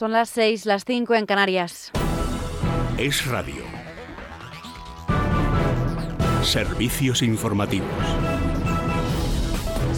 Son las 6, las 5 en Canarias. Es Radio. Servicios informativos.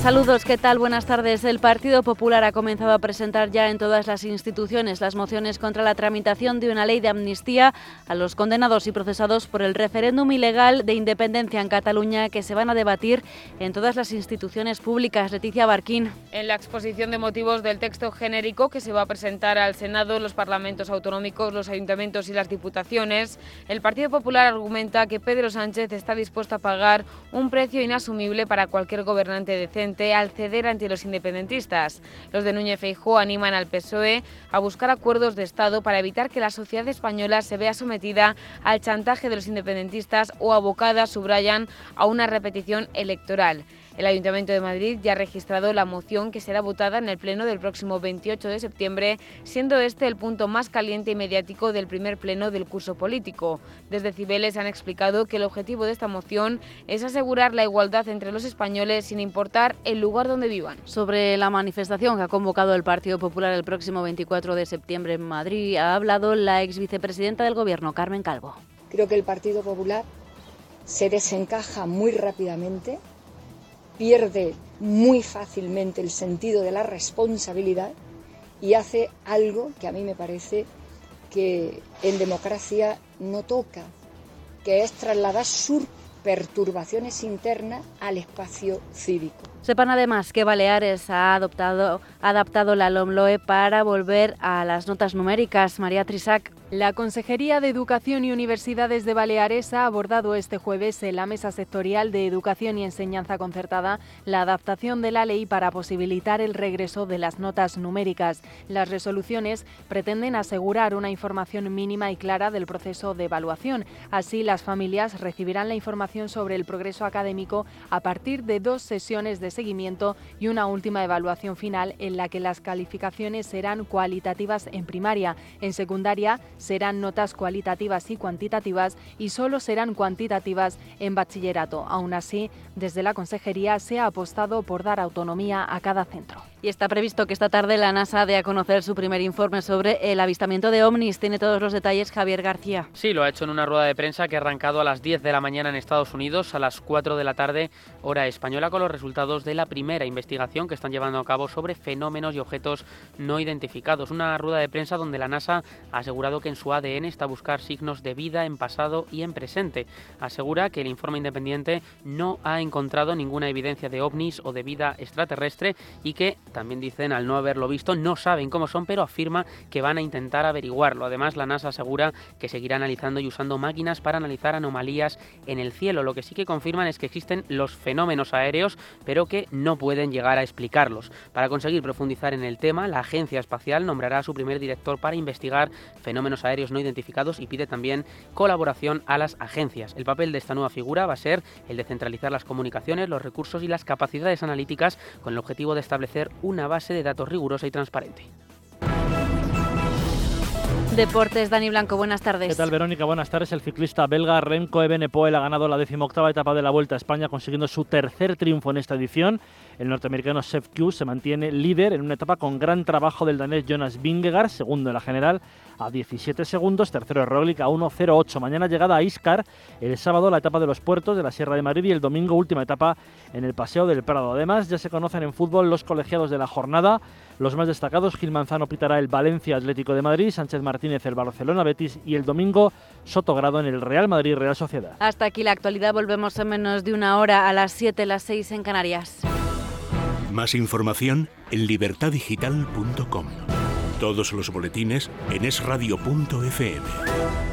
Saludos, ¿qué tal? Buenas tardes. El Partido Popular ha comenzado a presentar ya en todas las instituciones las mociones contra la tramitación de una ley de amnistía a los condenados y procesados por el referéndum ilegal de independencia en Cataluña que se van a debatir en todas las instituciones públicas. Leticia Barquín. En la exposición de motivos del texto genérico que se va a presentar al Senado, los parlamentos autonómicos, los ayuntamientos y las diputaciones, el Partido Popular argumenta que Pedro Sánchez está dispuesto a pagar un precio inasumible para cualquier gobernante decente al ceder ante los independentistas. Los de Núñez Feijóo animan al PSOE a buscar acuerdos de Estado para evitar que la sociedad española se vea sometida al chantaje de los independentistas o abocada, subrayan, a una repetición electoral. El Ayuntamiento de Madrid ya ha registrado la moción que será votada en el Pleno del próximo 28 de septiembre, siendo este el punto más caliente y mediático del primer Pleno del curso político. Desde Cibeles han explicado que el objetivo de esta moción es asegurar la igualdad entre los españoles sin importar el lugar donde vivan. Sobre la manifestación que ha convocado el Partido Popular el próximo 24 de septiembre en Madrid, ha hablado la ex vicepresidenta del Gobierno, Carmen Calvo. Creo que el Partido Popular se desencaja muy rápidamente pierde muy fácilmente el sentido de la responsabilidad y hace algo que a mí me parece que en democracia no toca, que es trasladar sus perturbaciones internas al espacio cívico. Sepan además que Baleares ha adoptado, adaptado la LOMLOE para volver a las notas numéricas. María Trisac. La Consejería de Educación y Universidades de Baleares ha abordado este jueves en la Mesa Sectorial de Educación y Enseñanza Concertada la adaptación de la ley para posibilitar el regreso de las notas numéricas. Las resoluciones pretenden asegurar una información mínima y clara del proceso de evaluación. Así, las familias recibirán la información sobre el progreso académico a partir de dos sesiones de seguimiento y una última evaluación final en la que las calificaciones serán cualitativas en primaria. En secundaria, serán notas cualitativas y cuantitativas y solo serán cuantitativas en bachillerato. Aún así, desde la Consejería se ha apostado por dar autonomía a cada centro. Y está previsto que esta tarde la NASA dé a conocer su primer informe sobre el avistamiento de ovnis. Tiene todos los detalles Javier García. Sí, lo ha hecho en una rueda de prensa que ha arrancado a las 10 de la mañana en Estados Unidos, a las 4 de la tarde hora española, con los resultados de la primera investigación que están llevando a cabo sobre fenómenos y objetos no identificados. Una rueda de prensa donde la NASA ha asegurado que en su ADN está a buscar signos de vida en pasado y en presente. Asegura que el informe independiente no ha encontrado ninguna evidencia de ovnis o de vida extraterrestre y que también dicen, al no haberlo visto, no saben cómo son, pero afirma que van a intentar averiguarlo. Además, la NASA asegura que seguirá analizando y usando máquinas para analizar anomalías en el cielo. Lo que sí que confirman es que existen los fenómenos aéreos, pero que no pueden llegar a explicarlos. Para conseguir profundizar en el tema, la Agencia Espacial nombrará a su primer director para investigar fenómenos aéreos no identificados y pide también colaboración a las agencias. El papel de esta nueva figura va a ser el de centralizar las comunicaciones, los recursos y las capacidades analíticas con el objetivo de establecer una base de datos rigurosa y transparente. Deportes, Dani Blanco, buenas tardes. ¿Qué tal, Verónica? Buenas tardes. El ciclista belga Remco Evenepoel ha ganado la decimoctava etapa de la Vuelta a España, consiguiendo su tercer triunfo en esta edición. El norteamericano Seth Q se mantiene líder en una etapa con gran trabajo del danés Jonas Vingegaard, segundo en la general, a 17 segundos, tercero de Roglic a 1.08. Mañana llegada a Iscar, el sábado la etapa de los puertos de la Sierra de Madrid y el domingo última etapa en el Paseo del Prado. Además, ya se conocen en fútbol los colegiados de la jornada. Los más destacados, Gil Manzano pitará el Valencia Atlético de Madrid, Sánchez Martínez el Barcelona Betis y el domingo Sotogrado en el Real Madrid Real Sociedad. Hasta aquí la actualidad, volvemos en menos de una hora a las 7, las 6 en Canarias. Más información en libertadigital.com. Todos los boletines en esradio.fm.